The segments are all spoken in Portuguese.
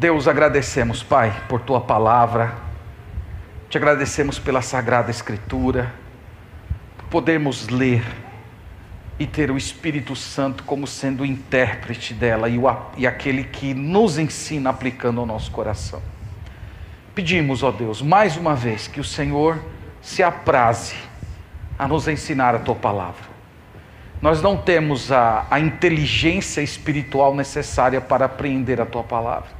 Deus, agradecemos, Pai, por tua palavra, te agradecemos pela sagrada Escritura, por podermos ler e ter o Espírito Santo como sendo o intérprete dela e, o, e aquele que nos ensina aplicando ao nosso coração. Pedimos, ó Deus, mais uma vez, que o Senhor se apraze a nos ensinar a tua palavra. Nós não temos a, a inteligência espiritual necessária para apreender a tua palavra.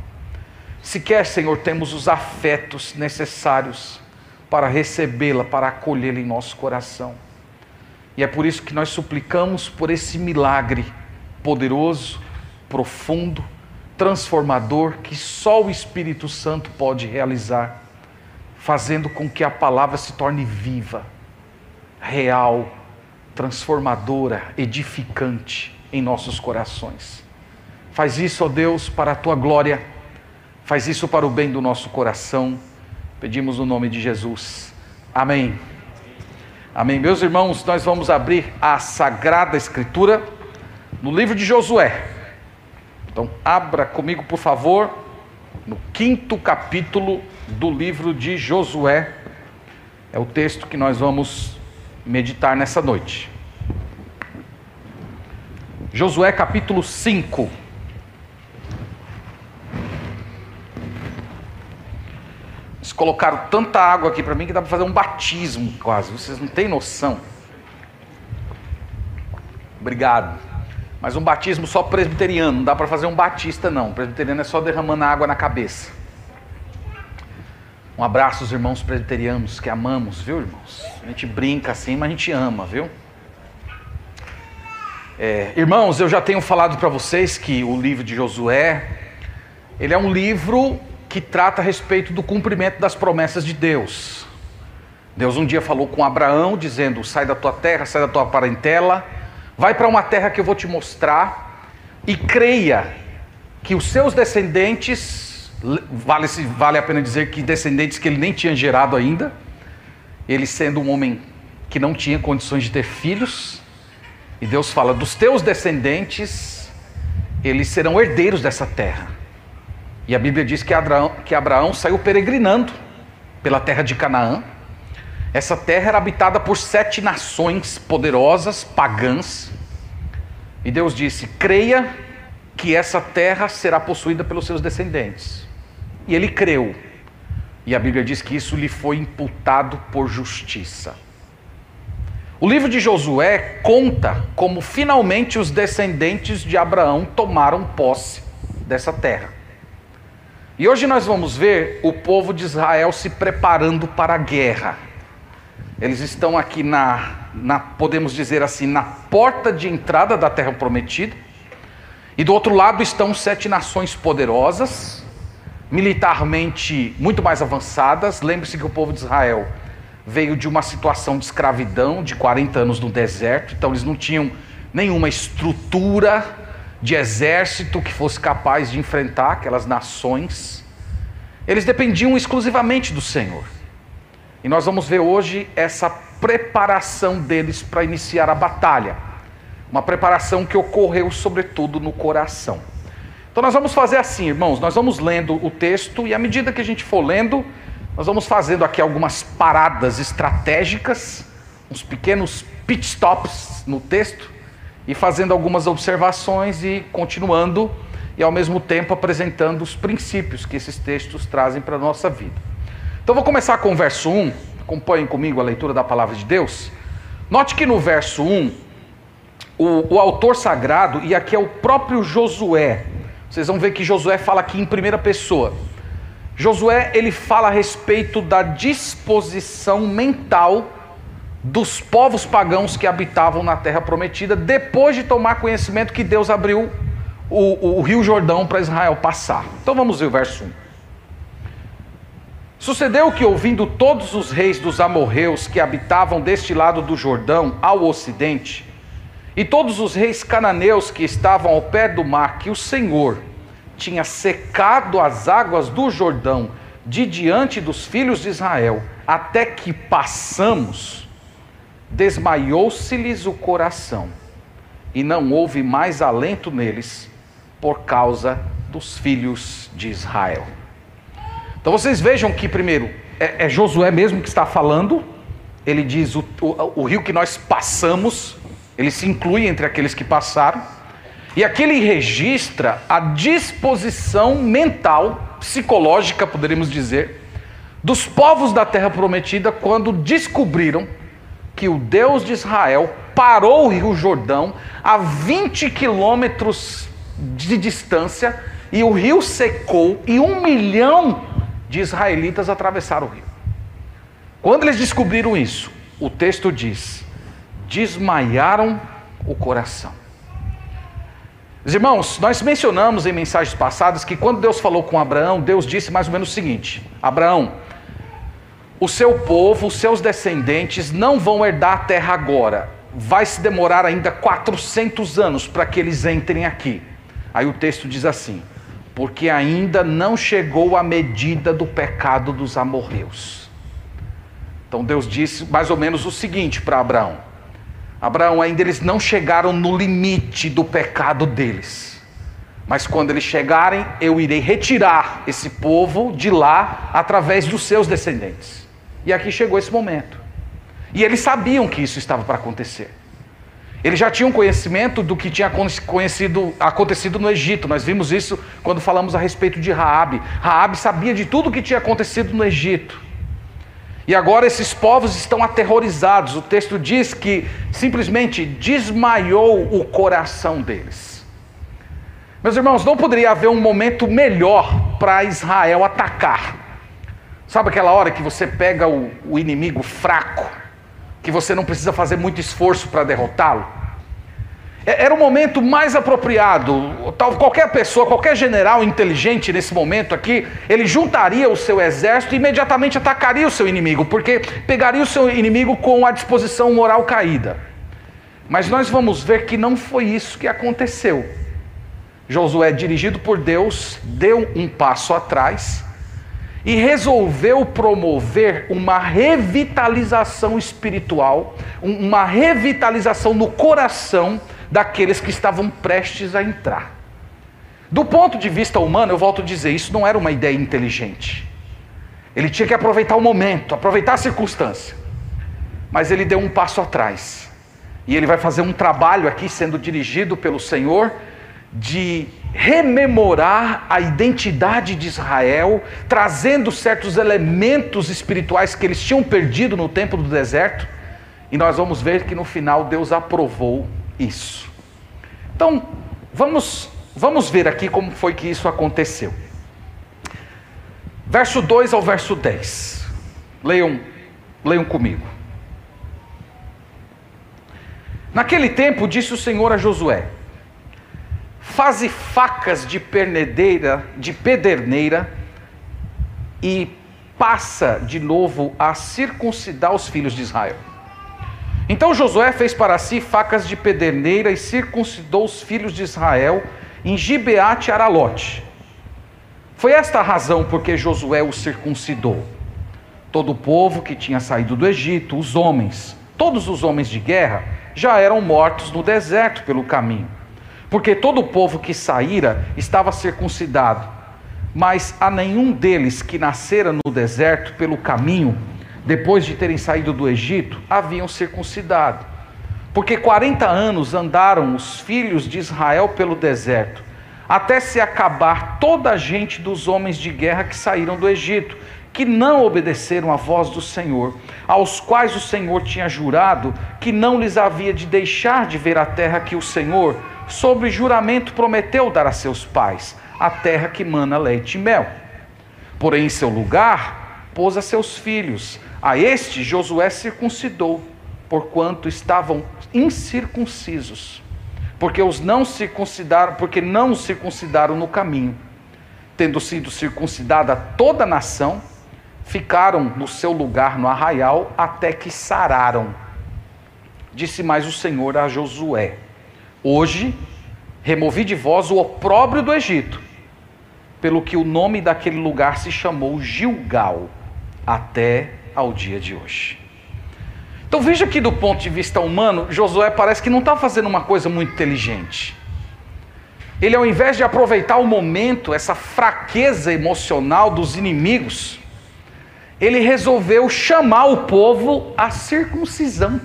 Sequer, Senhor, temos os afetos necessários para recebê-la, para acolhê-la em nosso coração. E é por isso que nós suplicamos por esse milagre poderoso, profundo, transformador que só o Espírito Santo pode realizar, fazendo com que a palavra se torne viva, real, transformadora, edificante em nossos corações. Faz isso, ó Deus, para a tua glória, faz isso para o bem do nosso coração. Pedimos no nome de Jesus. Amém. Amém. Meus irmãos, nós vamos abrir a Sagrada Escritura no livro de Josué. Então, abra comigo, por favor, no quinto capítulo do livro de Josué. É o texto que nós vamos meditar nessa noite. Josué capítulo 5. Colocaram tanta água aqui para mim que dá para fazer um batismo quase. Vocês não têm noção. Obrigado. Mas um batismo só presbiteriano, não dá para fazer um batista não. Presbiteriano é só derramando água na cabeça. Um abraço aos irmãos presbiterianos que amamos, viu, irmãos? A gente brinca assim, mas a gente ama, viu? É, irmãos, eu já tenho falado para vocês que o livro de Josué, ele é um livro que trata a respeito do cumprimento das promessas de Deus. Deus um dia falou com Abraão, dizendo: Sai da tua terra, sai da tua parentela, vai para uma terra que eu vou te mostrar, e creia que os seus descendentes, vale, vale a pena dizer que descendentes que ele nem tinha gerado ainda, ele sendo um homem que não tinha condições de ter filhos, e Deus fala: dos teus descendentes, eles serão herdeiros dessa terra. E a Bíblia diz que Abraão, que Abraão saiu peregrinando pela terra de Canaã. Essa terra era habitada por sete nações poderosas, pagãs. E Deus disse: creia que essa terra será possuída pelos seus descendentes. E ele creu. E a Bíblia diz que isso lhe foi imputado por justiça. O livro de Josué conta como finalmente os descendentes de Abraão tomaram posse dessa terra. E hoje nós vamos ver o povo de Israel se preparando para a guerra. Eles estão aqui na, na, podemos dizer assim, na porta de entrada da terra prometida. E do outro lado estão sete nações poderosas, militarmente muito mais avançadas. Lembre-se que o povo de Israel veio de uma situação de escravidão de 40 anos no deserto, então eles não tinham nenhuma estrutura de exército que fosse capaz de enfrentar aquelas nações. Eles dependiam exclusivamente do Senhor. E nós vamos ver hoje essa preparação deles para iniciar a batalha. Uma preparação que ocorreu sobretudo no coração. Então nós vamos fazer assim, irmãos, nós vamos lendo o texto e à medida que a gente for lendo, nós vamos fazendo aqui algumas paradas estratégicas, uns pequenos pit stops no texto e fazendo algumas observações e continuando e ao mesmo tempo apresentando os princípios que esses textos trazem para a nossa vida. Então vou começar com o verso 1, acompanhem comigo a leitura da palavra de Deus. Note que no verso 1, o, o autor sagrado, e aqui é o próprio Josué, vocês vão ver que Josué fala aqui em primeira pessoa. Josué ele fala a respeito da disposição mental dos povos pagãos que habitavam na terra prometida, depois de tomar conhecimento que Deus abriu o, o, rio Jordão para Israel passar. Então vamos ver o verso 1. Sucedeu que, ouvindo todos os reis dos amorreus que habitavam deste lado do Jordão, ao ocidente, e todos os reis cananeus que estavam ao pé do mar, que o Senhor tinha secado as águas do Jordão de diante dos filhos de Israel, até que passamos, desmaiou-se-lhes o coração, e não houve mais alento neles por causa dos filhos de Israel. Então vocês vejam que, primeiro, é, é Josué mesmo que está falando, ele diz: o, o, o rio que nós passamos, ele se inclui entre aqueles que passaram, e aqui ele registra a disposição mental, psicológica, poderíamos dizer, dos povos da terra prometida quando descobriram que o Deus de Israel parou o rio Jordão a 20 quilômetros de distância e o rio secou e um milhão de israelitas atravessaram o rio. Quando eles descobriram isso, o texto diz: desmaiaram o coração. Os irmãos, nós mencionamos em mensagens passadas que quando Deus falou com Abraão, Deus disse mais ou menos o seguinte: Abraão, o seu povo, os seus descendentes não vão herdar a terra agora. Vai se demorar ainda 400 anos para que eles entrem aqui. Aí o texto diz assim: porque ainda não chegou a medida do pecado dos amorreus. Então Deus disse mais ou menos o seguinte para Abraão: Abraão, ainda eles não chegaram no limite do pecado deles. Mas quando eles chegarem, eu irei retirar esse povo de lá através dos seus descendentes. E aqui chegou esse momento. E eles sabiam que isso estava para acontecer. Eles já tinham conhecimento do que tinha acontecido no Egito. Nós vimos isso quando falamos a respeito de Raabe. Raabe sabia de tudo o que tinha acontecido no Egito. E agora esses povos estão aterrorizados. O texto diz que simplesmente desmaiou o coração deles. Meus irmãos, não poderia haver um momento melhor para Israel atacar Sabe aquela hora que você pega o, o inimigo fraco, que você não precisa fazer muito esforço para derrotá-lo? É, era o momento mais apropriado. Tal, qualquer pessoa, qualquer general inteligente nesse momento aqui, ele juntaria o seu exército e imediatamente atacaria o seu inimigo, porque pegaria o seu inimigo com a disposição moral caída. Mas nós vamos ver que não foi isso que aconteceu. Josué, dirigido por Deus, deu um passo atrás e resolveu promover uma revitalização espiritual, uma revitalização no coração daqueles que estavam prestes a entrar. Do ponto de vista humano, eu volto a dizer, isso não era uma ideia inteligente. Ele tinha que aproveitar o momento, aproveitar a circunstância. Mas ele deu um passo atrás. E ele vai fazer um trabalho aqui sendo dirigido pelo Senhor de rememorar a identidade de Israel, trazendo certos elementos espirituais que eles tinham perdido no tempo do deserto, e nós vamos ver que no final Deus aprovou isso. Então, vamos, vamos ver aqui como foi que isso aconteceu. Verso 2 ao verso 10. Leiam, leiam comigo. Naquele tempo disse o Senhor a Josué: faze facas de pernedeira, de pederneira e passa de novo a circuncidar os filhos de Israel. Então Josué fez para si facas de pederneira e circuncidou os filhos de Israel em Gibeate Aralote. Foi esta a razão porque Josué os circuncidou. Todo o povo que tinha saído do Egito, os homens, todos os homens de guerra, já eram mortos no deserto pelo caminho porque todo o povo que saíra estava circuncidado, mas a nenhum deles que nascera no deserto pelo caminho, depois de terem saído do Egito, haviam circuncidado. Porque 40 anos andaram os filhos de Israel pelo deserto, até se acabar toda a gente dos homens de guerra que saíram do Egito, que não obedeceram à voz do Senhor, aos quais o Senhor tinha jurado que não lhes havia de deixar de ver a terra que o Senhor, sobre juramento prometeu dar a seus pais, a terra que mana leite e mel. Porém, em seu lugar, pôs a seus filhos. A este Josué circuncidou, porquanto estavam incircuncisos, porque os não circuncidaram, porque não os circuncidaram no caminho. Tendo sido circuncidada toda a nação, ficaram no seu lugar no arraial até que sararam. Disse mais o Senhor a Josué: Hoje, removi de vós o opróbrio do Egito, pelo que o nome daquele lugar se chamou Gilgal, até ao dia de hoje. Então veja que do ponto de vista humano, Josué parece que não está fazendo uma coisa muito inteligente. ele ao invés de aproveitar o momento, essa fraqueza emocional dos inimigos, ele resolveu chamar o povo à circuncisão.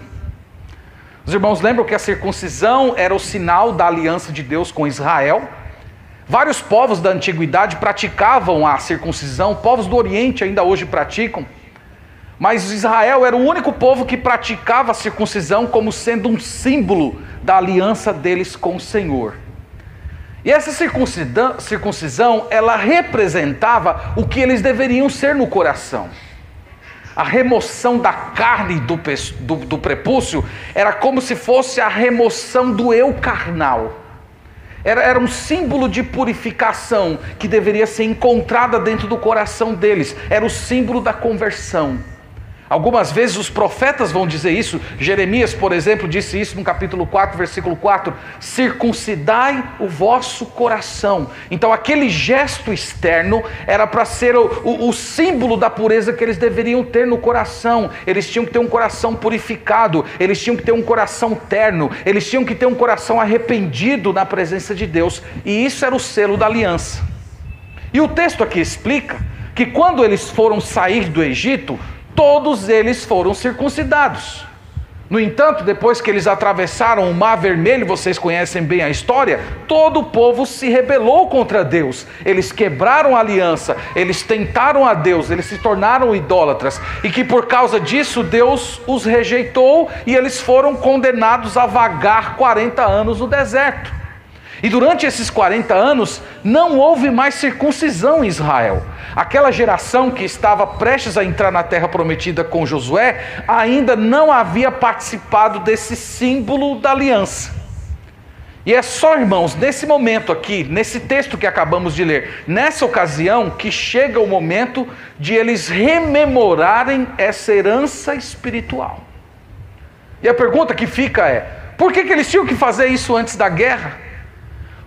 Os irmãos lembram que a circuncisão era o sinal da aliança de Deus com Israel? Vários povos da antiguidade praticavam a circuncisão, povos do Oriente ainda hoje praticam. Mas Israel era o único povo que praticava a circuncisão como sendo um símbolo da aliança deles com o Senhor. E essa circuncisão, ela representava o que eles deveriam ser no coração. A remoção da carne do, do, do prepúcio era como se fosse a remoção do eu carnal. Era, era um símbolo de purificação que deveria ser encontrada dentro do coração deles. Era o símbolo da conversão. Algumas vezes os profetas vão dizer isso. Jeremias, por exemplo, disse isso no capítulo 4, versículo 4: circuncidai o vosso coração. Então, aquele gesto externo era para ser o, o, o, símbolo da pureza que eles deveriam ter no coração. Eles tinham que ter um coração purificado, eles tinham que ter um coração terno, eles tinham que ter um coração arrependido na presença de Deus. E isso era o selo da aliança. E o texto aqui explica que quando eles foram sair do Egito, todos eles foram circuncidados. No entanto, depois que eles atravessaram o Mar Vermelho, vocês conhecem bem a história, todo o povo se rebelou contra Deus. Eles quebraram a aliança, eles tentaram a Deus, eles se tornaram idólatras, e que por causa disso Deus os rejeitou e eles foram condenados a vagar 40 anos no deserto. E durante esses 40 anos não houve mais circuncisão em Israel. Aquela geração que estava prestes a entrar na terra prometida com Josué ainda não havia participado desse símbolo da aliança. E é só, irmãos, nesse momento aqui, nesse texto que acabamos de ler, nessa ocasião, que chega o momento de eles rememorarem essa herança espiritual. E a pergunta que fica é: por que, que eles tinham que fazer isso antes da guerra?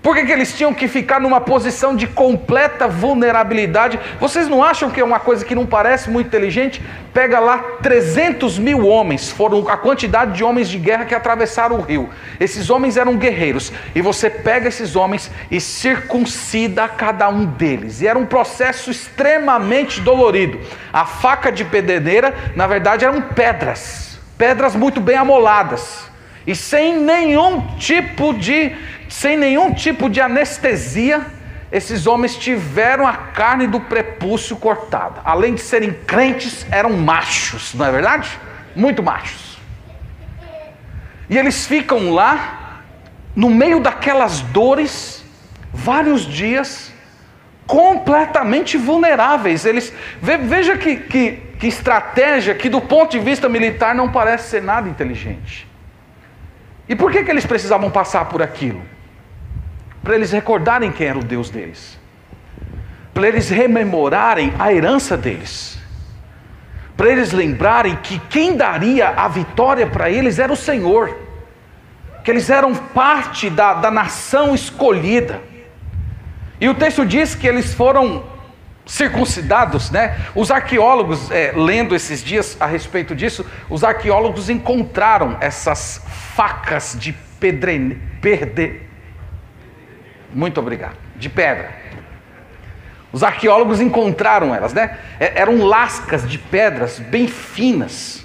Por que, que, eles tinham que ficar numa posição de completa vulnerabilidade? Vocês não acham que é uma coisa que não parece muito inteligente? Pega lá 300 mil homens, foram a quantidade de homens de guerra que atravessaram o rio. Esses homens eram guerreiros. E você pega esses homens e circuncida cada um deles. E era um processo extremamente dolorido. A faca de pedreira, na verdade, eram pedras. Pedras muito bem amoladas. E sem nenhum tipo de sem nenhum tipo de anestesia, esses homens tiveram a carne do prepúcio cortada. Além de serem crentes, eram machos, não é verdade? Muito machos. E eles ficam lá, no meio daquelas dores, vários dias, completamente vulneráveis. Eles veja que, que, que estratégia que do ponto de vista militar não parece ser nada inteligente. E por que, que eles precisavam passar por aquilo? Para eles recordarem quem era o Deus deles, para eles rememorarem a herança deles, para eles lembrarem que quem daria a vitória para eles era o Senhor, que eles eram parte da, da nação escolhida. E o texto diz que eles foram circuncidados, né? Os arqueólogos, é, lendo esses dias a respeito disso, os arqueólogos encontraram essas facas de pedre, perde, muito obrigado. De pedra. Os arqueólogos encontraram elas, né? É, eram lascas de pedras bem finas.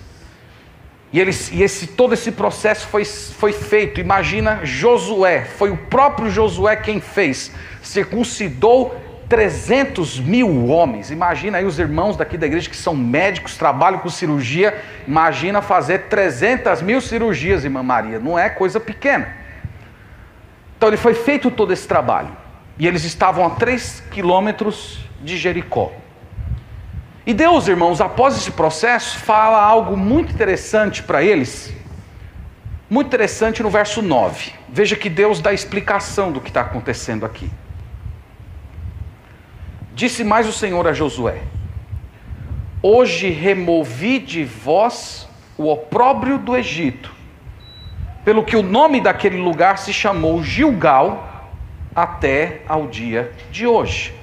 E, eles, e esse, todo esse processo foi, foi feito. Imagina Josué, foi o próprio Josué quem fez. Circuncidou 300 mil homens. Imagina aí os irmãos daqui da igreja que são médicos, trabalham com cirurgia. Imagina fazer 300 mil cirurgias, irmã Maria. Não é coisa pequena. Então ele foi feito todo esse trabalho. E eles estavam a três quilômetros de Jericó. E Deus, irmãos, após esse processo, fala algo muito interessante para eles. Muito interessante no verso 9. Veja que Deus dá explicação do que está acontecendo aqui. Disse mais o Senhor a Josué: Hoje removi de vós o opróbrio do Egito pelo que o nome daquele lugar se chamou Gilgal até ao dia de hoje.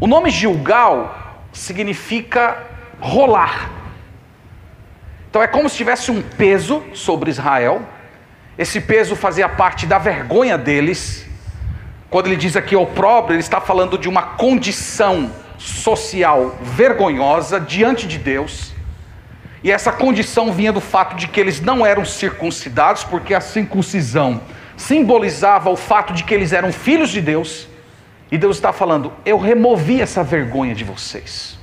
O nome Gilgal significa rolar. Então é como se tivesse um peso sobre Israel. Esse peso fazia parte da vergonha deles, Quando ele diz aqui opróbrio, ele está falando de uma condição social vergonhosa diante de Deus. E essa condição vinha do fato de que eles não eram circuncidados, porque a circuncisão simbolizava o fato de que eles eram filhos de Deus. E Deus está falando: Eu removi essa vergonha de vocês.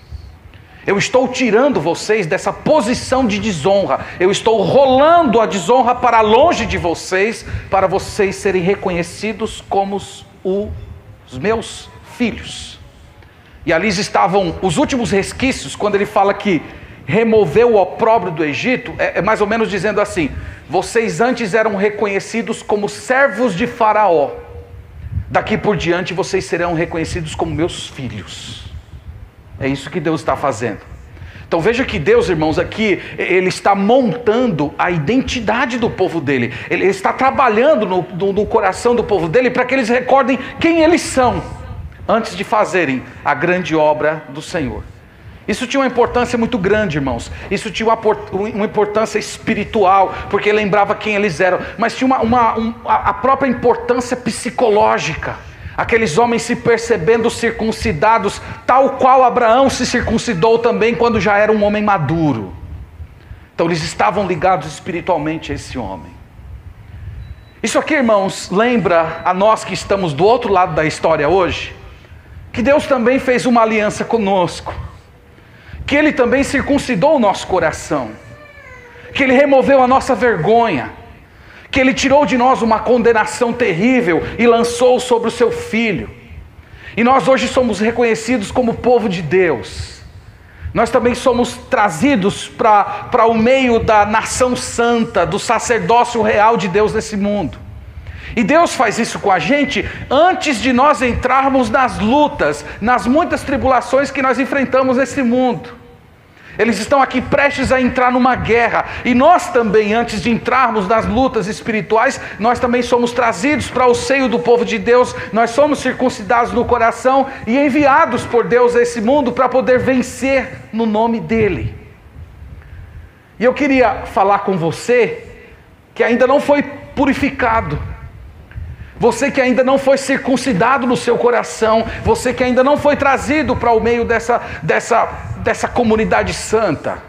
Eu estou tirando vocês dessa posição de desonra. Eu estou rolando a desonra para longe de vocês, para vocês serem reconhecidos como os os meus filhos. E ali estavam os últimos resquícios, quando ele fala que removeu o opróbrio do Egito, é, é mais ou menos dizendo assim: vocês antes eram reconhecidos como servos de Faraó, daqui por diante vocês serão reconhecidos como meus filhos. É isso que Deus está fazendo. Então veja que Deus, irmãos, aqui, Ele está montando a identidade do povo dele. Ele está trabalhando no, no, no coração do povo dele para que eles recordem quem eles são, antes de fazerem a grande obra do Senhor. Isso tinha uma importância muito grande, irmãos. Isso tinha uma, importância espiritual, porque lembrava quem eles eram, mas tinha uma, uma, um, a própria importância psicológica aqueles homens se percebendo circuncidados, tal qual Abraão se circuncidou também quando já era um homem maduro. Então eles estavam ligados espiritualmente a esse homem. Isso aqui, irmãos, lembra a nós que estamos do outro lado da história hoje, que Deus também fez uma aliança conosco, que Ele também circuncidou o nosso coração, que Ele removeu a nossa vergonha, que ele tirou de nós uma condenação terrível e lançou sobre o seu filho. E nós hoje somos reconhecidos como povo de Deus. Nós também somos trazidos para o meio da nação santa, do sacerdócio real de Deus nesse mundo. E Deus faz isso com a gente antes de nós entrarmos nas lutas, nas muitas tribulações que nós enfrentamos nesse mundo. Eles estão aqui prestes a entrar numa guerra. E nós também, antes de entrarmos nas lutas espirituais, nós também somos trazidos para o seio do povo de Deus. Nós somos circuncidados no coração e enviados por Deus a esse mundo para poder vencer no nome dEle. E eu queria falar com você que ainda não foi purificado. Você que ainda não foi circuncidado no seu coração, você que ainda não foi trazido para o meio dessa, dessa dessa comunidade santa.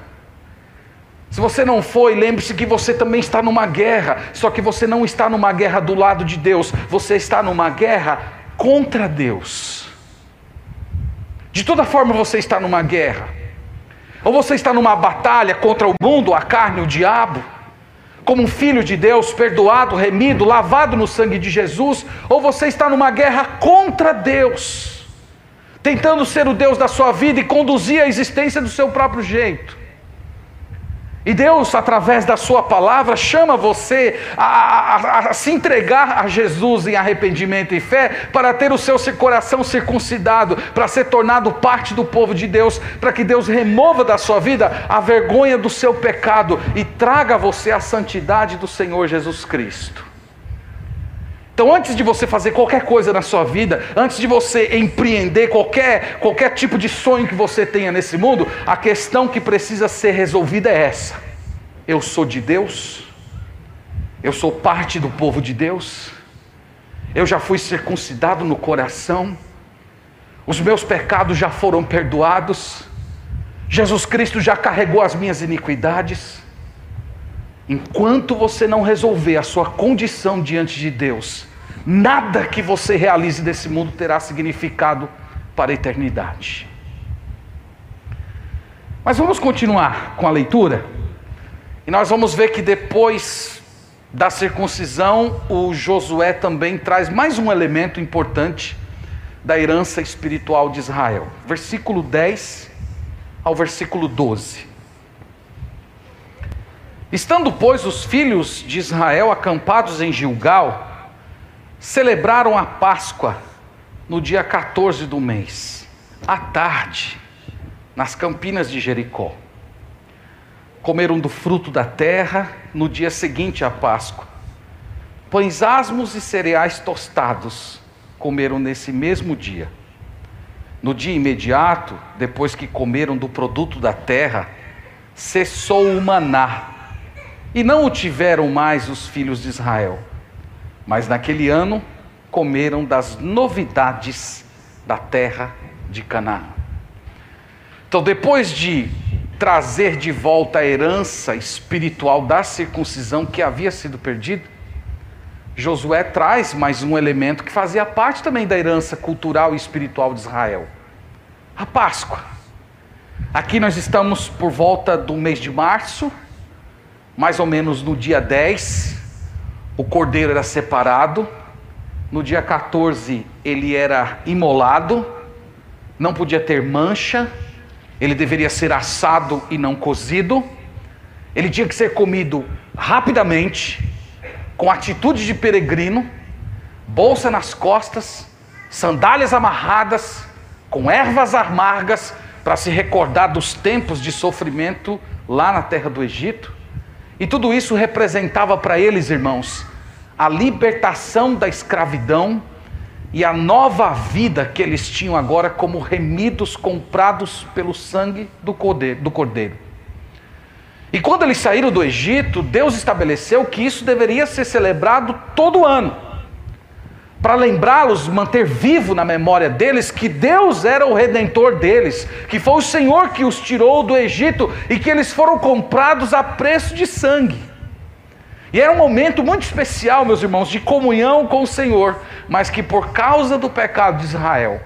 Se você não foi, lembre-se que você também está numa guerra, só que você não está numa guerra do lado de Deus, você está numa guerra contra Deus. De toda forma você está numa guerra. Ou você está numa batalha contra o mundo, a carne, o diabo, como um filho de Deus, perdoado, remido, lavado no sangue de Jesus, ou você está numa guerra contra Deus tentando ser o Deus da sua vida e conduzir a existência do seu próprio jeito. E Deus, através da Sua palavra, chama você a, a, a, se entregar a Jesus em arrependimento e fé, para ter o seu coração circuncidado, para ser tornado parte do povo de Deus, para que Deus remova da sua vida a vergonha do seu pecado e traga a você a santidade do Senhor Jesus Cristo. Então, antes de você fazer qualquer coisa na sua vida, antes de você empreender qualquer, qualquer tipo de sonho que você tenha nesse mundo, a questão que precisa ser resolvida é essa: eu sou de Deus, eu sou parte do povo de Deus, eu já fui circuncidado no coração, os meus pecados já foram perdoados, Jesus Cristo já carregou as minhas iniquidades. Enquanto você não resolver a sua condição diante de Deus, nada que você realize nesse mundo terá significado para a eternidade. Mas vamos continuar com a leitura. E nós vamos ver que depois da circuncisão, o Josué também traz mais um elemento importante da herança espiritual de Israel. Versículo 10 ao versículo 12. Estando, pois, os filhos de Israel acampados em Gilgal, celebraram a Páscoa no dia 14 do mês, à tarde, nas campinas de Jericó. Comeram do fruto da terra no dia seguinte à Páscoa. Pães asmos e cereais tostados comeram nesse mesmo dia. No dia imediato, depois que comeram do produto da terra, cessou o maná e não o tiveram mais os filhos de Israel. Mas naquele ano comeram das novidades da terra de Canaã. Então, depois de trazer de volta a herança espiritual da circuncisão que havia sido perdida, Josué traz mais um elemento que fazia parte também da herança cultural e espiritual de Israel: a Páscoa. Aqui nós estamos por volta do mês de março, mais ou menos no dia 10, o cordeiro era separado, no dia 14 ele era imolado, não podia ter mancha, ele deveria ser assado e não cozido, ele tinha que ser comido rapidamente, com atitude de peregrino, bolsa nas costas, sandálias amarradas, com ervas amargas, para se recordar dos tempos de sofrimento lá na terra do Egito. E tudo isso representava para eles, irmãos, a libertação da escravidão e a nova vida que eles tinham agora como remidos comprados pelo sangue do cordeiro. E quando eles saíram do Egito, Deus estabeleceu que isso deveria ser celebrado todo ano, para lembrá-los, manter vivo na memória deles que Deus era o redentor deles, que foi o Senhor que os tirou do Egito e que eles foram comprados a preço de sangue. E era um momento muito especial, meus irmãos, de comunhão com o Senhor, mas que por causa do pecado de Israel,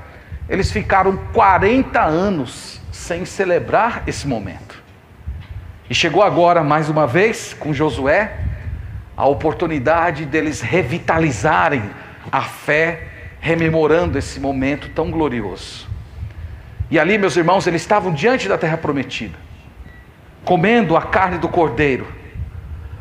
eles ficaram 40 anos sem celebrar esse momento. E chegou agora, mais uma vez, com Josué, a oportunidade deles revitalizarem a fé, rememorando esse momento tão glorioso. E ali, meus irmãos, eles estavam diante da terra prometida, comendo a carne do cordeiro,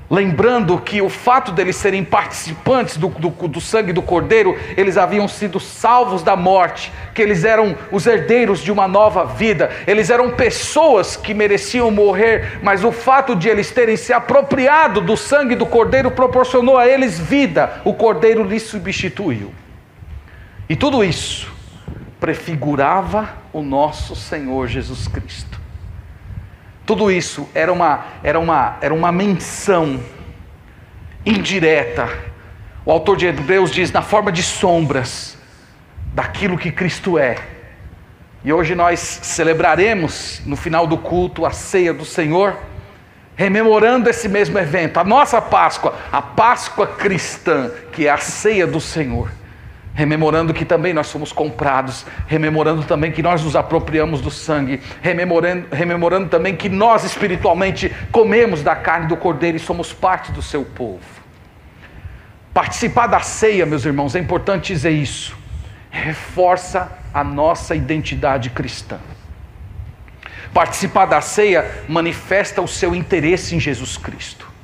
Lembrando que o fato deles serem participantes do, do, do, sangue do Cordeiro, eles haviam sido salvos da morte, que eles eram os herdeiros de uma nova vida, eles eram pessoas que mereciam morrer, mas o fato de eles terem se apropriado do sangue do Cordeiro proporcionou a eles vida, o Cordeiro lhes substituiu. E tudo isso prefigurava o nosso Senhor Jesus Cristo. Tudo isso era uma, era uma, era uma menção indireta. O autor de Hebreus diz, na forma de sombras, daquilo que Cristo é. E hoje nós celebraremos, no final do culto, a ceia do Senhor, rememorando esse mesmo evento, a nossa Páscoa, a Páscoa cristã, que é a ceia do Senhor rememorando que também nós somos comprados, rememorando também que nós nos apropriamos do sangue, rememorando, rememorando também que nós espiritualmente comemos da carne do cordeiro e somos parte do seu povo. Participar da ceia, meus irmãos, é importante dizer isso, reforça a nossa identidade cristã. Participar da ceia manifesta o seu interesse em Jesus Cristo.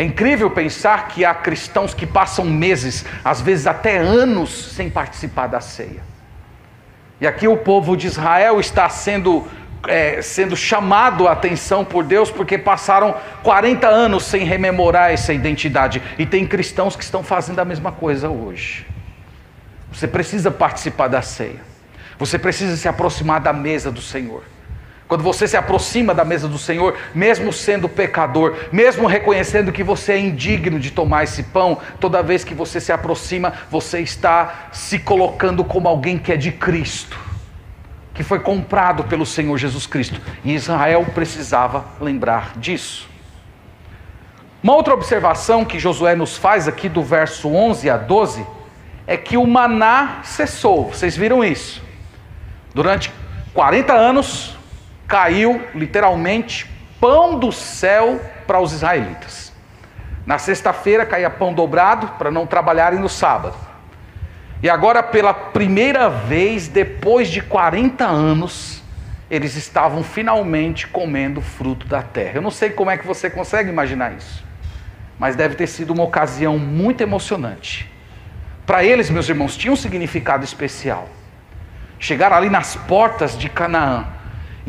É incrível pensar que há cristãos que passam meses, às vezes até anos, sem participar da ceia. E aqui o povo de Israel está sendo, é, sendo chamado a atenção por Deus porque passaram 40 anos sem rememorar essa identidade. E tem cristãos que estão fazendo a mesma coisa hoje. Você precisa participar da ceia. Você precisa se aproximar da mesa do Senhor. Quando você se aproxima da mesa do Senhor, mesmo sendo pecador, mesmo reconhecendo que você é indigno de tomar esse pão, toda vez que você se aproxima, você está se colocando como alguém que é de Cristo, que foi comprado pelo Senhor Jesus Cristo. E Israel precisava lembrar disso. Uma outra observação que Josué nos faz aqui do verso 11 a 12 é que o maná cessou. Vocês viram isso? Durante 40 anos, caiu literalmente pão do céu para os israelitas. Na sexta-feira caía pão dobrado para não trabalharem no sábado. E agora, pela primeira vez, depois de 40 anos, eles estavam finalmente comendo fruto da terra. Eu não sei como é que você consegue imaginar isso, mas deve ter sido uma ocasião muito emocionante. Para eles, meus irmãos, tinha um significado especial. Chegar ali nas portas de Canaã,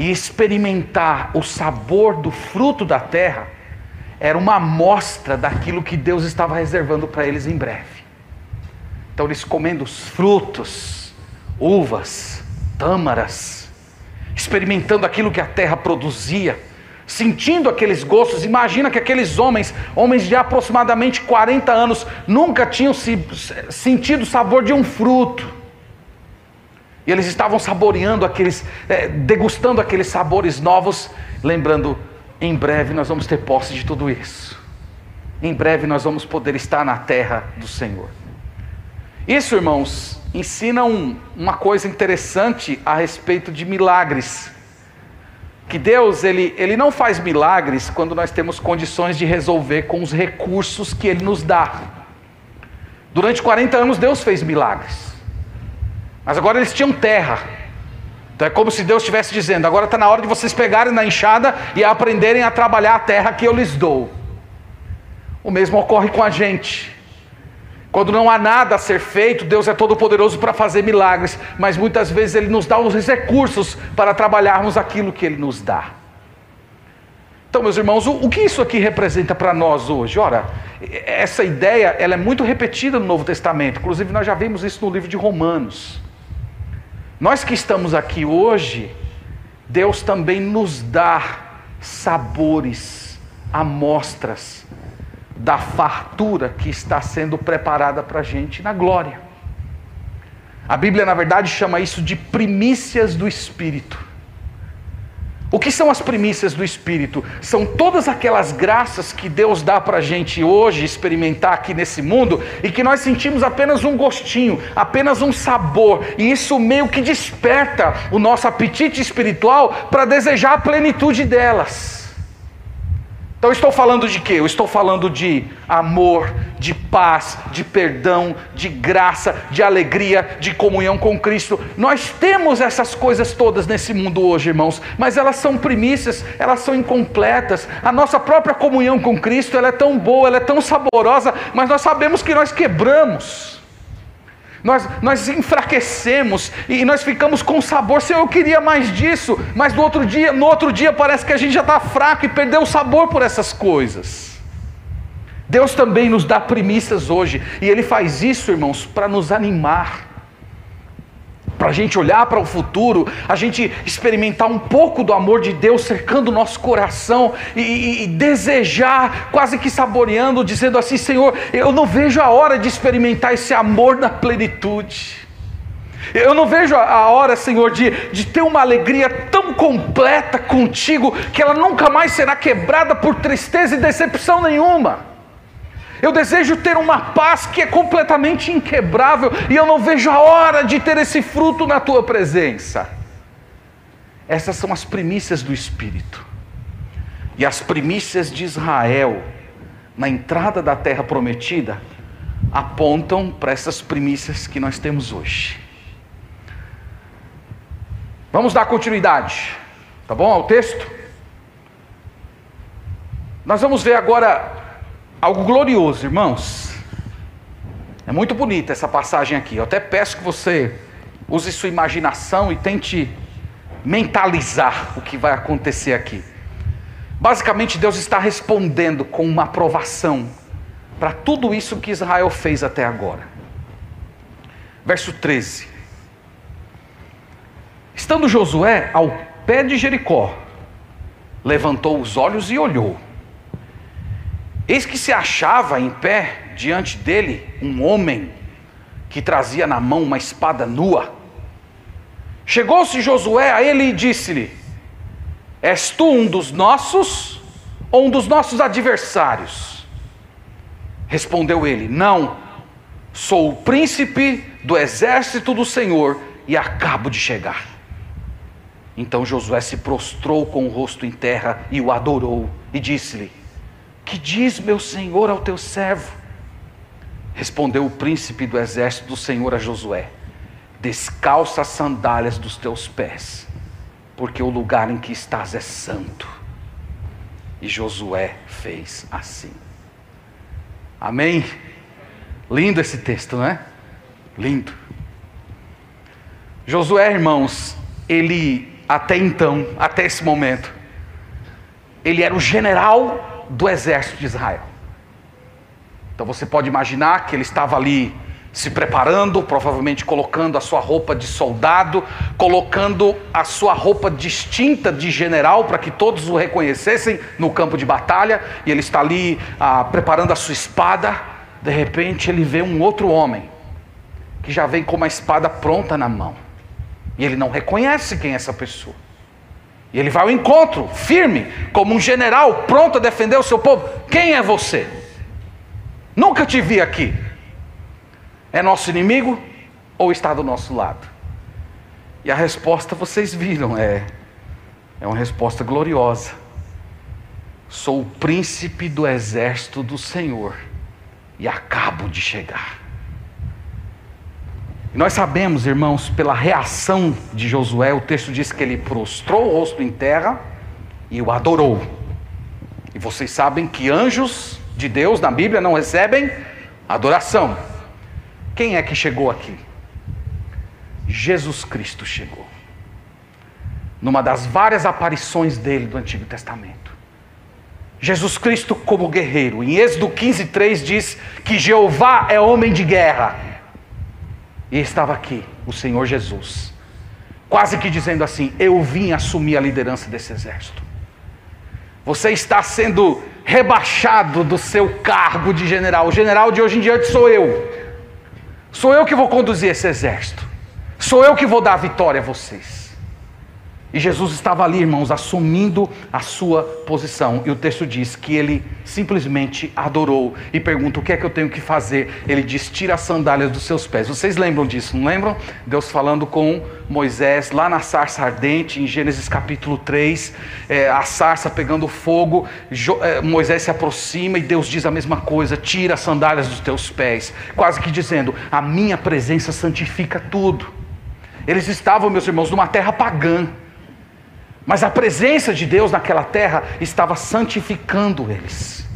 e experimentar o sabor do fruto da terra era uma amostra daquilo que Deus estava reservando para eles em breve. Então eles comendo os frutos, uvas, tâmaras, experimentando aquilo que a terra produzia, sentindo aqueles gostos. Imagina que aqueles homens, homens de aproximadamente 40 anos, nunca tinham se, sentido o sabor de um fruto. E eles estavam saboreando aqueles, é, degustando aqueles sabores novos, lembrando, em breve nós vamos ter posse de tudo isso. Em breve nós vamos poder estar na terra do Senhor. Isso, irmãos, ensina um, uma coisa interessante a respeito de milagres. Que Deus, ele, ele não faz milagres quando nós temos condições de resolver com os recursos que Ele nos dá. Durante 40 anos Deus fez milagres. Mas agora eles tinham terra. Então é como se Deus estivesse dizendo: agora está na hora de vocês pegarem na enxada e aprenderem a trabalhar a terra que eu lhes dou. O mesmo ocorre com a gente. Quando não há nada a ser feito, Deus é todo-poderoso para fazer milagres, mas muitas vezes Ele nos dá os recursos para trabalharmos aquilo que Ele nos dá. Então, meus irmãos, o, o que isso aqui representa para nós hoje? Ora, essa ideia ela é muito repetida no Novo Testamento, inclusive nós já vimos isso no livro de Romanos. Nós que estamos aqui hoje, Deus também nos dá sabores, amostras da fartura que está sendo preparada para a gente na glória. A Bíblia, na verdade, chama isso de primícias do Espírito. O que são as primícias do Espírito? São todas aquelas graças que Deus dá para a gente hoje experimentar aqui nesse mundo e que nós sentimos apenas um gostinho, apenas um sabor, e isso meio que desperta o nosso apetite espiritual para desejar a plenitude delas. Então estou falando de quê? Eu estou falando de amor, de paz, de perdão, de graça, de alegria, de comunhão com Cristo. Nós temos essas coisas todas nesse mundo hoje, irmãos, mas elas são primícias, elas são incompletas. A nossa própria comunhão com Cristo, ela é tão boa, ela é tão saborosa, mas nós sabemos que nós quebramos. Nós, nós enfraquecemos e nós ficamos com sabor. Senhor, eu queria mais disso, mas no outro dia, no outro dia parece que a gente já está fraco e perdeu o sabor por essas coisas. Deus também nos dá primícias hoje, e Ele faz isso, irmãos, para nos animar para a gente olhar para o futuro, a gente experimentar um pouco do amor de Deus cercando o nosso coração e, e, e, desejar, quase que saboreando, dizendo assim: Senhor, eu não vejo a hora de experimentar esse amor na plenitude. Eu não vejo a hora, Senhor, de, de ter uma alegria tão completa contigo que ela nunca mais será quebrada por tristeza e decepção nenhuma. Eu desejo ter uma paz que é completamente inquebrável e eu não vejo a hora de ter esse fruto na tua presença. Essas são as primícias do Espírito. E as primícias de Israel na entrada da terra prometida apontam para essas primícias que nós temos hoje. Vamos dar continuidade, tá bom? Ao texto. Nós vamos ver agora algo glorioso, irmãos. É muito bonita essa passagem aqui. Eu até peço que você use sua imaginação e tente mentalizar o que vai acontecer aqui. Basicamente, Deus está respondendo com uma aprovação para tudo isso que Israel fez até agora. Verso 13: Estando Josué ao pé de Jericó, levantou os olhos e olhou Eis que se achava em pé diante dele um homem que trazia na mão uma espada nua. Chegou-se Josué a ele e disse-lhe: És tu um dos nossos ou um dos nossos adversários? Respondeu ele: Não, sou o príncipe do exército do Senhor e acabo de chegar. Então Josué se prostrou com o rosto em terra e o adorou e disse-lhe: que diz meu senhor ao teu servo? Respondeu o príncipe do exército do Senhor a Josué: Descalça as sandálias dos teus pés, porque o lugar em que estás é santo. E Josué fez assim. Amém? Lindo esse texto, não é? Lindo. Josué, irmãos, ele até então, até esse momento, ele era o general do exército de Israel. Então você pode imaginar que ele estava ali se preparando, provavelmente colocando a sua roupa de soldado, colocando a sua roupa distinta de general para que todos o reconhecessem no campo de batalha, e ele está ali ah, preparando a sua espada. De repente, ele vê um outro homem que já vem com uma espada pronta na mão, e ele não reconhece quem é essa pessoa. E ele vai ao encontro, firme, como um general, pronto a defender o seu povo. Quem é você? Nunca te vi aqui. É nosso inimigo ou está do nosso lado? E a resposta vocês viram, é, é uma resposta gloriosa. Sou o príncipe do exército do Senhor e acabo de chegar. E nós sabemos, irmãos, pela reação de Josué, o texto diz que ele prostrou o rosto em terra e o adorou. E vocês sabem que anjos de Deus na Bíblia não recebem adoração. Quem é que chegou aqui? Jesus Cristo chegou. Numa das várias aparições dele do Antigo Testamento. Jesus Cristo como guerreiro. Em Êxodo 15, 3 diz que Jeová é homem de guerra. E estava aqui o Senhor Jesus, quase que dizendo assim: Eu vim assumir a liderança desse exército. Você está sendo rebaixado do seu cargo de general. O general de hoje em diante sou eu. Sou eu que vou conduzir esse exército. Sou eu que vou dar a vitória a vocês. E Jesus estava ali, irmãos, assumindo a sua posição. E o texto diz que ele simplesmente adorou e pergunta: O que é que eu tenho que fazer? Ele diz: Tira as sandálias dos seus pés. Vocês lembram disso, não lembram? Deus falando com Moisés lá na sarça ardente, em Gênesis capítulo 3, é, a sarça pegando fogo. Jo, é, Moisés se aproxima e Deus diz a mesma coisa: Tira as sandálias dos teus pés. Quase que dizendo: A minha presença santifica tudo. Eles estavam, meus irmãos, numa terra pagã. Mas a presença de Deus naquela terra estava santificando eles.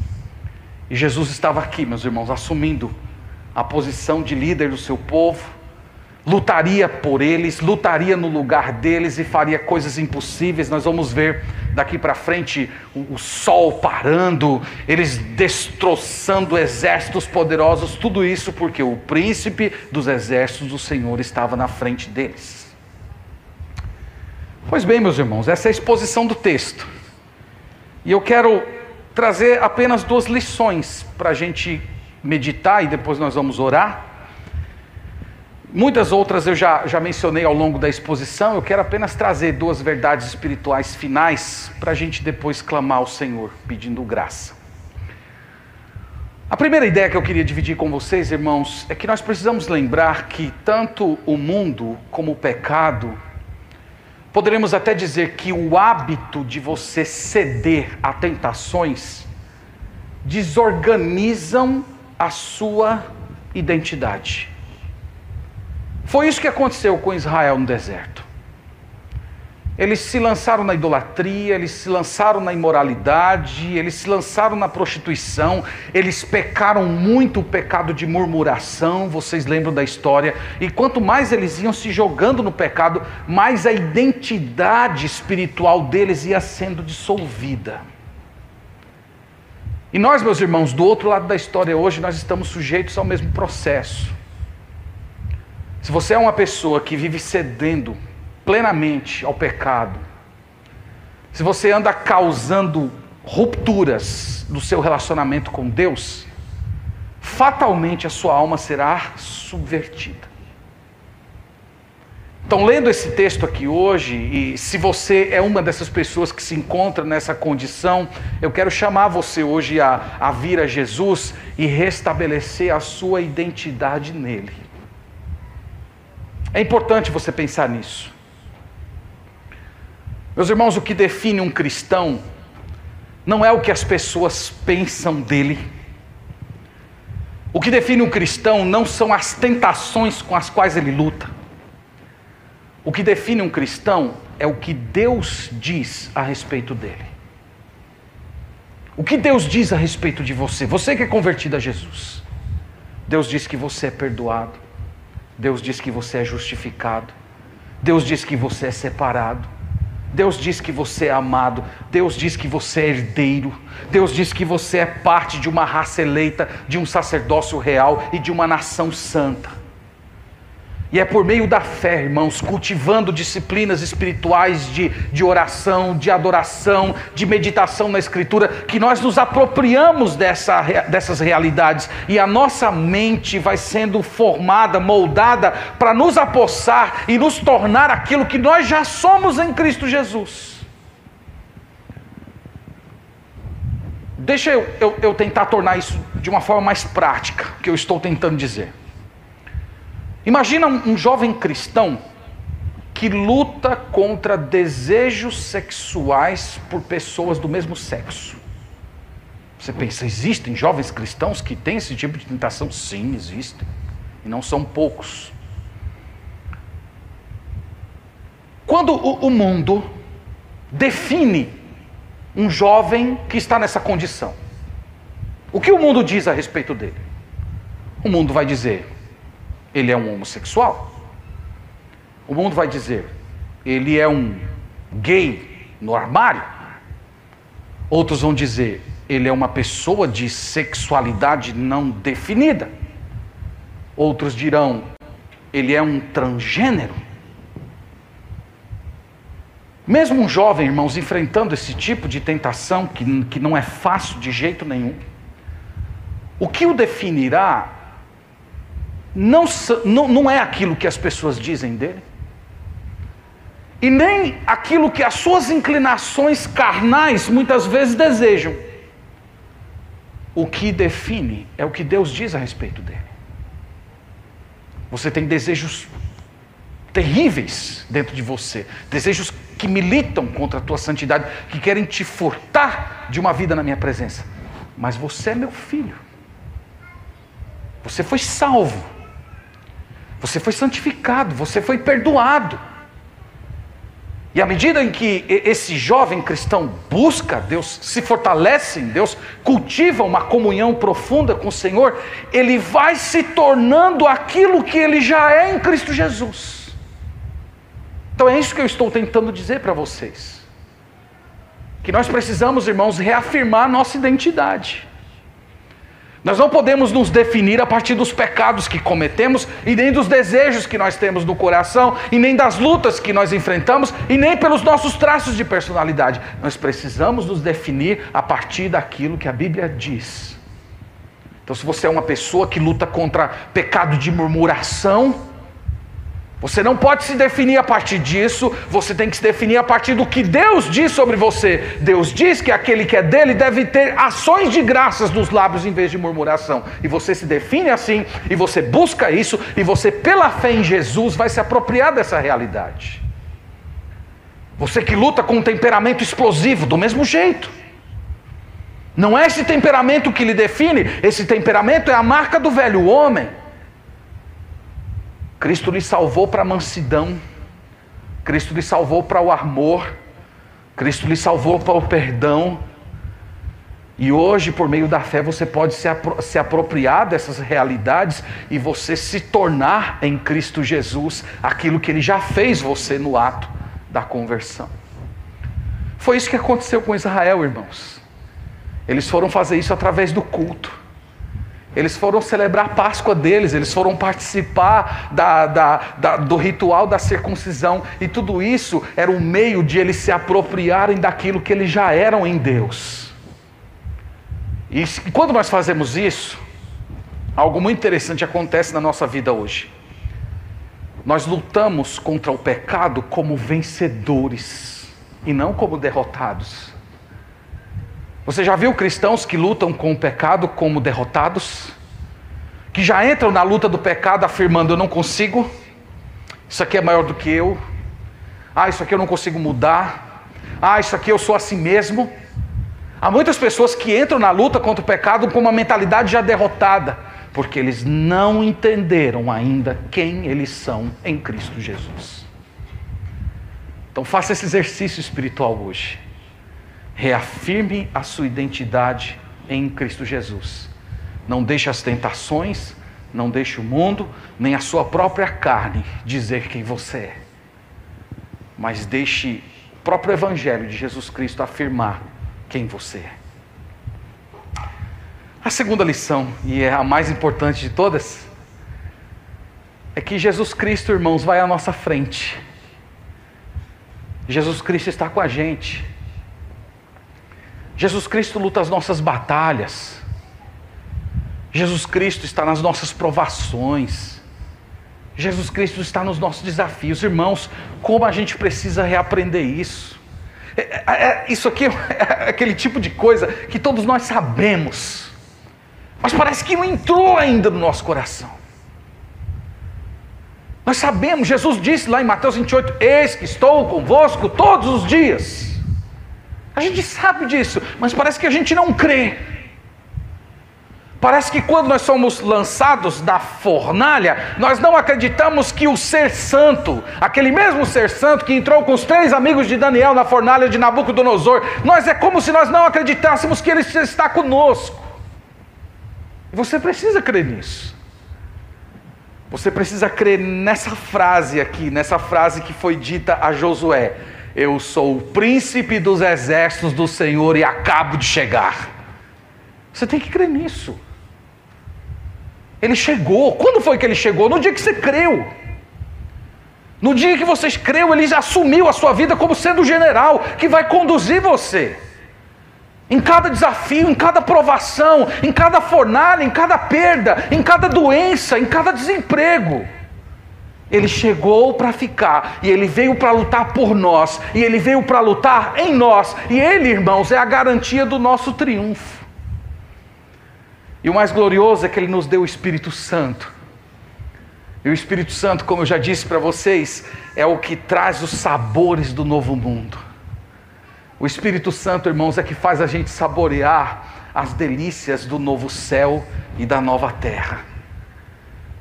E Jesus estava aqui, meus irmãos, assumindo a posição de líder do seu povo, lutaria por eles, lutaria no lugar deles e faria coisas impossíveis. Nós vamos ver daqui para frente o, o, sol parando, eles destroçando exércitos poderosos, tudo isso porque o príncipe dos exércitos do Senhor estava na frente deles. Pois bem, meus irmãos, essa é a exposição do texto. E eu quero trazer apenas duas lições para a gente meditar e depois nós vamos orar. Muitas outras eu já, já mencionei ao longo da exposição, eu quero apenas trazer duas verdades espirituais finais para a gente depois clamar ao Senhor, pedindo graça. A primeira ideia que eu queria dividir com vocês, irmãos, é que nós precisamos lembrar que tanto o mundo como o pecado Poderemos até dizer que o hábito de você ceder a tentações desorganizam a sua identidade. Foi isso que aconteceu com Israel no deserto. Eles se lançaram na idolatria, eles se lançaram na imoralidade, eles se lançaram na prostituição, eles pecaram muito o pecado de murmuração, vocês lembram da história. E quanto mais eles iam se jogando no pecado, mais a identidade espiritual deles ia sendo dissolvida. E nós, meus irmãos, do outro lado da história hoje, nós estamos sujeitos ao mesmo processo. Se você é uma pessoa que vive cedendo plenamente ao pecado, se você anda causando rupturas no seu relacionamento com Deus, fatalmente a sua alma será subvertida. Então, lendo esse texto aqui hoje, e se você é uma dessas pessoas que se encontra nessa condição, eu quero chamar você hoje a, a vir a Jesus e restabelecer a sua identidade nele. É importante você pensar nisso. Meus irmãos, o que define um cristão não é o que as pessoas pensam dele. O que define um cristão não são as tentações com as quais ele luta. O que define um cristão é o que Deus diz a respeito dele. O que Deus diz a respeito de você? Você que é convertido a Jesus. Deus diz que você é perdoado. Deus diz que você é justificado. Deus diz que você é separado. Deus diz que você é amado, Deus diz que você é herdeiro, Deus diz que você é parte de uma raça eleita, de um sacerdócio real e de uma nação santa. E é por meio da fé, irmãos, cultivando disciplinas espirituais de, de oração, de adoração, de meditação na Escritura, que nós nos apropriamos dessa, dessas realidades e a nossa mente vai sendo formada, moldada, para nos apossar e nos tornar aquilo que nós já somos em Cristo Jesus. Deixa eu, eu, eu tentar tornar isso de uma forma mais prática, que eu estou tentando dizer. Imagina um jovem cristão que luta contra desejos sexuais por pessoas do mesmo sexo. Você pensa, existem jovens cristãos que têm esse tipo de tentação? Sim, existem. E não são poucos. Quando o, mundo define um jovem que está nessa condição, o que o mundo diz a respeito dele? O mundo vai dizer: ele é um homossexual. O mundo vai dizer, ele é um gay no armário. Outros vão dizer, ele é uma pessoa de sexualidade não definida. Outros dirão, ele é um transgênero. Mesmo um jovem, irmãos, enfrentando esse tipo de tentação, que, que não é fácil de jeito nenhum, o que o definirá não, não, não é aquilo que as pessoas dizem dele, e nem aquilo que as suas inclinações carnais muitas vezes desejam. O que define é o que Deus diz a respeito dele. Você tem desejos terríveis dentro de você, desejos que militam contra a tua santidade, que querem te furtar de uma vida na minha presença. Mas você é meu filho. Você foi salvo. Você foi santificado, você foi perdoado. E à medida em que esse jovem cristão busca Deus, se fortalece em Deus, cultiva uma comunhão profunda com o Senhor, ele vai se tornando aquilo que ele já é em Cristo Jesus. Então é isso que eu estou tentando dizer para vocês. Que nós precisamos, irmãos, reafirmar nossa identidade. Nós não podemos nos definir a partir dos pecados que cometemos, e nem dos desejos que nós temos no coração, e nem das lutas que nós enfrentamos, e nem pelos nossos traços de personalidade. Nós precisamos nos definir a partir daquilo que a Bíblia diz. Então, se você é uma pessoa que luta contra pecado de murmuração, você não pode se definir a partir disso, você tem que se definir a partir do que Deus diz sobre você. Deus diz que aquele que é dele deve ter ações de graças nos lábios em vez de murmuração. E você se define assim, e você busca isso, e você, pela fé em Jesus, vai se apropriar dessa realidade. Você que luta com um temperamento explosivo, do mesmo jeito. Não é esse temperamento que lhe define, esse temperamento é a marca do velho homem. Cristo lhe salvou para a mansidão, Cristo lhe salvou para o amor, Cristo lhe salvou para o perdão. E hoje, por meio da fé, você pode se, apro se apropriar dessas realidades e você se tornar em Cristo Jesus aquilo que Ele já fez você no ato da conversão. Foi isso que aconteceu com Israel, irmãos. Eles foram fazer isso através do culto. Eles foram celebrar a Páscoa deles, eles foram participar da, da, da, do ritual da circuncisão, e tudo isso era um meio de eles se apropriarem daquilo que eles já eram em Deus. E, quando nós fazemos isso, algo muito interessante acontece na nossa vida hoje. Nós lutamos contra o pecado como vencedores e não como derrotados. Você já viu cristãos que lutam com o pecado como derrotados? Que já entram na luta do pecado afirmando: Eu não consigo, isso aqui é maior do que eu, ah, isso aqui eu não consigo mudar, ah, isso aqui eu sou assim mesmo. Há muitas pessoas que entram na luta contra o pecado com uma mentalidade já derrotada, porque eles não entenderam ainda quem eles são em Cristo Jesus. Então faça esse exercício espiritual hoje. Reafirme a sua identidade em Cristo Jesus. Não deixe as tentações, não deixe o mundo, nem a sua própria carne dizer quem você é. Mas deixe próprio Evangelho de Jesus Cristo afirmar quem você é. A segunda lição, e é a mais importante de todas, é que Jesus Cristo, irmãos, vai à nossa frente. Jesus Cristo está com a gente. Jesus Cristo luta as nossas batalhas. Jesus Cristo está nas nossas provações. Jesus Cristo está nos nossos desafios. Irmãos, como a gente precisa reaprender isso? É, é, é isso aqui é aquele tipo de coisa que todos nós sabemos, mas parece que não entrou ainda no nosso coração. Nós sabemos, Jesus disse lá em Mateus 28: Eis que estou convosco todos os dias. A gente sabe disso, mas parece que a gente não crê. Parece que quando nós somos lançados da fornalha, nós não acreditamos que o ser santo, aquele mesmo ser santo que entrou com os três amigos de Daniel na fornalha de Nabucodonosor, nós é como se nós não acreditássemos que ele está conosco. Você precisa crer nisso. Você precisa crer nessa frase aqui, nessa frase que foi dita a Josué: Eu sou o príncipe dos exércitos do Senhor e acabo de chegar. Você tem que crer nisso. Ele chegou. Quando foi que ele chegou? No dia que você creu. No dia que você creu, ele assumiu a sua vida como sendo o general que vai conduzir você. Em cada desafio, em cada provação, em cada fornalha, em cada perda, em cada doença, em cada desemprego. Ele chegou para ficar, e ele veio para lutar por nós, e ele veio para lutar em nós, e ele, irmãos, é a garantia do nosso triunfo. E o mais glorioso é que ele nos deu o Espírito Santo. E o Espírito Santo, como eu já disse para vocês, é o que traz os sabores do novo mundo. O Espírito Santo, irmãos, é que faz a gente saborear as delícias do novo céu e da nova terra.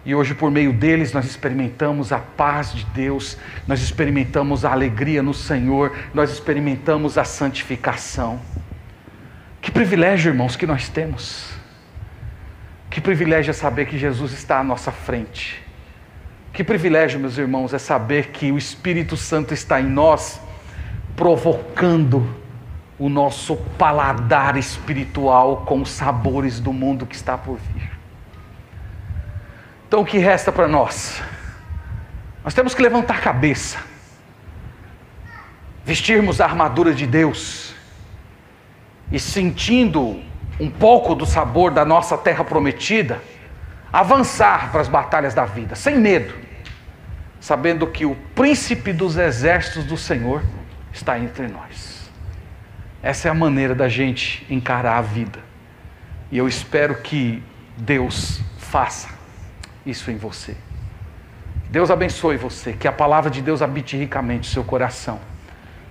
E hoje, por meio deles, nós experimentamos a paz de Deus, nós experimentamos a alegria no Senhor, nós experimentamos a santificação. Que privilégio, irmãos, que nós temos. Que privilégio é saber que Jesus está à nossa frente. Que privilégio, meus irmãos, é saber que o Espírito Santo está em nós provocando o nosso paladar espiritual com os sabores do mundo que está por vir. Então o que resta para nós? Nós temos que levantar a cabeça, vestirmos a armadura de Deus e sentindo um pouco do sabor da nossa terra prometida, avançar para as batalhas da vida, sem medo, sabendo que o príncipe dos exércitos do Senhor está entre nós. Essa é a maneira da gente encarar a vida. E eu espero que Deus faça isso em você. Deus abençoe você, que a palavra de Deus habite ricamente no seu coração.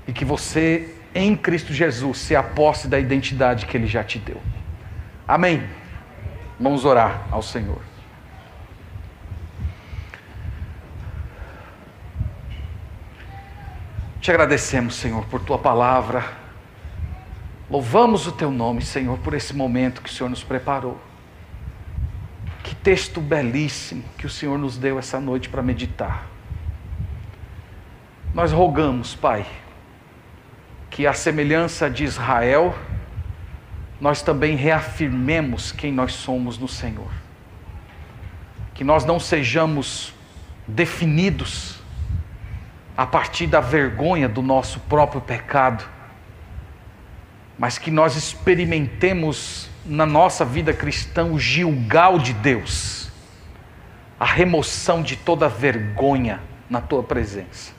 E que você, em Cristo Jesus, se aposse da identidade que Ele já te deu. Amém. Vamos orar ao Senhor. Te agradecemos, Senhor, por tua palavra. Louvamos o teu nome, Senhor, por esse momento que o Senhor nos preparou. Que texto belíssimo que o Senhor nos deu essa noite para meditar. Nós rogamos, Pai, que a semelhança de Israel, nós também reafirmemos quem nós somos no Senhor. Que nós não sejamos definidos a partir da vergonha do nosso próprio pecado, mas que nós experimentemos na nossa vida cristã o gilgal de Deus, a remoção de toda vergonha na tua presença.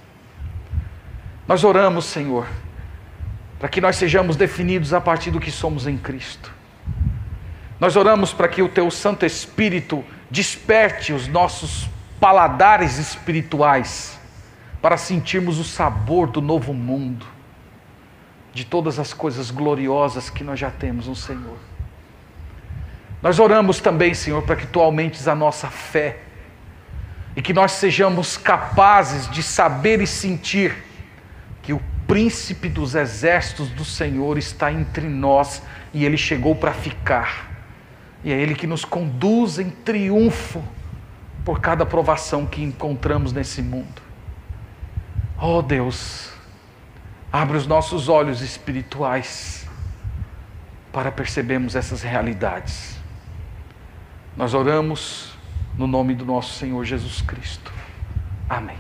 Nós oramos, Senhor, para que nós sejamos definidos a partir do que somos em Cristo. Nós oramos para que o teu Santo Espírito desperte os nossos paladares espirituais para sentirmos o sabor do novo mundo, de todas as coisas gloriosas que nós já temos no Senhor. Nós oramos também, Senhor, para que tu aumentes a nossa fé e que nós sejamos capazes de saber e sentir que o príncipe dos exércitos do Senhor está entre nós e ele chegou para ficar. E é ele que nos conduz em triunfo por cada provação que encontramos nesse mundo. Oh Deus, Abre os nossos olhos espirituais para percebermos essas realidades. Nós oramos no nome do nosso Senhor Jesus Cristo. Amém.